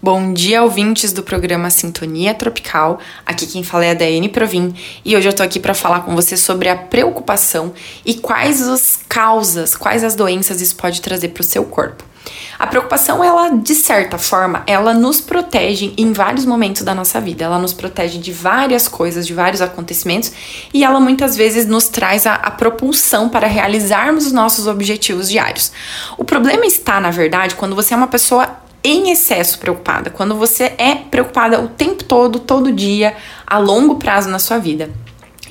Bom dia, ouvintes do programa Sintonia Tropical. Aqui quem fala é a Daiane Provin e hoje eu tô aqui para falar com você sobre a preocupação e quais as causas, quais as doenças isso pode trazer para o seu corpo. A preocupação, ela, de certa forma, ela nos protege em vários momentos da nossa vida. Ela nos protege de várias coisas, de vários acontecimentos, e ela muitas vezes nos traz a, a propulsão para realizarmos os nossos objetivos diários. O problema está, na verdade, quando você é uma pessoa em excesso preocupada, quando você é preocupada o tempo todo, todo dia, a longo prazo na sua vida.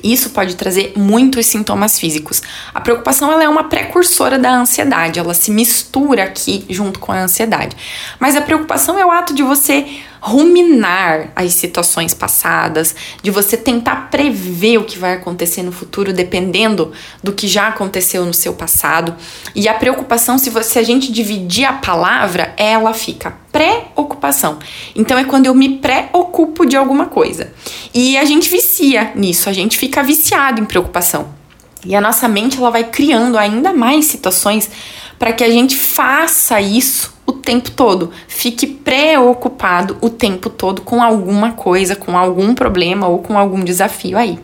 Isso pode trazer muitos sintomas físicos. A preocupação ela é uma precursora da ansiedade, ela se mistura aqui junto com a ansiedade. Mas a preocupação é o ato de você ruminar as situações passadas, de você tentar prever o que vai acontecer no futuro, dependendo do que já aconteceu no seu passado. E a preocupação, se, você, se a gente dividir a palavra, ela fica preocupação. Então é quando eu me preocupo de alguma coisa. E a gente vicia nisso, a gente fica viciado em preocupação. E a nossa mente ela vai criando ainda mais situações para que a gente faça isso tempo todo. Fique preocupado o tempo todo com alguma coisa, com algum problema ou com algum desafio aí.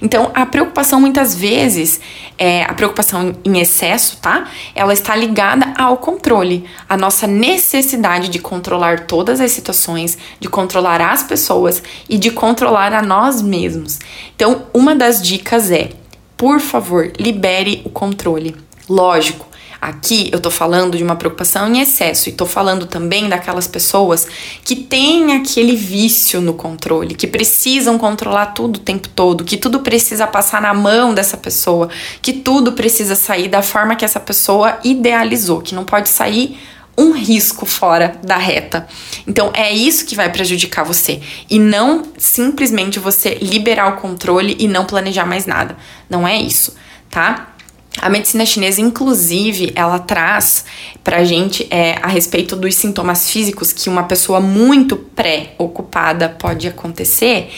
Então, a preocupação muitas vezes, é, a preocupação em excesso, tá? Ela está ligada ao controle, a nossa necessidade de controlar todas as situações, de controlar as pessoas e de controlar a nós mesmos. Então, uma das dicas é, por favor, libere o controle. Lógico, Aqui eu tô falando de uma preocupação em excesso e tô falando também daquelas pessoas que têm aquele vício no controle, que precisam controlar tudo o tempo todo, que tudo precisa passar na mão dessa pessoa, que tudo precisa sair da forma que essa pessoa idealizou, que não pode sair um risco fora da reta. Então é isso que vai prejudicar você e não simplesmente você liberar o controle e não planejar mais nada. Não é isso, tá? A medicina chinesa, inclusive, ela traz pra gente é, a respeito dos sintomas físicos que uma pessoa muito pré-ocupada pode acontecer,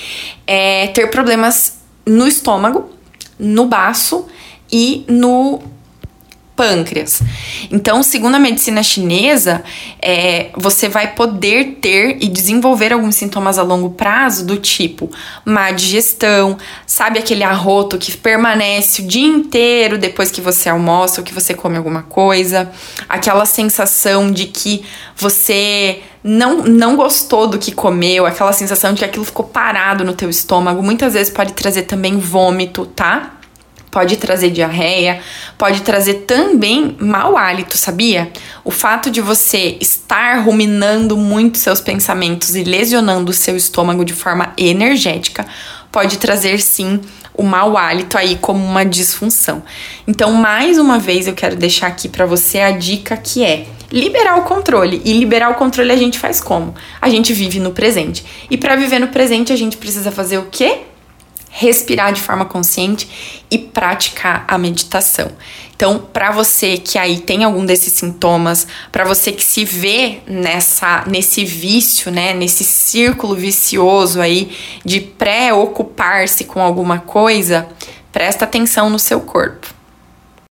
é ter problemas no estômago, no baço e no pâncreas. Então, segundo a medicina chinesa, é, você vai poder ter e desenvolver alguns sintomas a longo prazo, do tipo má digestão, sabe aquele arroto que permanece o dia inteiro depois que você almoça ou que você come alguma coisa, aquela sensação de que você não, não gostou do que comeu, aquela sensação de que aquilo ficou parado no teu estômago, muitas vezes pode trazer também vômito, tá? Pode trazer diarreia, pode trazer também mau hálito, sabia? O fato de você estar ruminando muito seus pensamentos e lesionando o seu estômago de forma energética pode trazer sim o mau hálito aí como uma disfunção. Então, mais uma vez eu quero deixar aqui para você a dica que é liberar o controle. E liberar o controle a gente faz como? A gente vive no presente. E para viver no presente a gente precisa fazer o quê? Respirar de forma consciente e praticar a meditação. Então, para você que aí tem algum desses sintomas, para você que se vê nessa nesse vício, né, nesse círculo vicioso aí de preocupar-se com alguma coisa, presta atenção no seu corpo.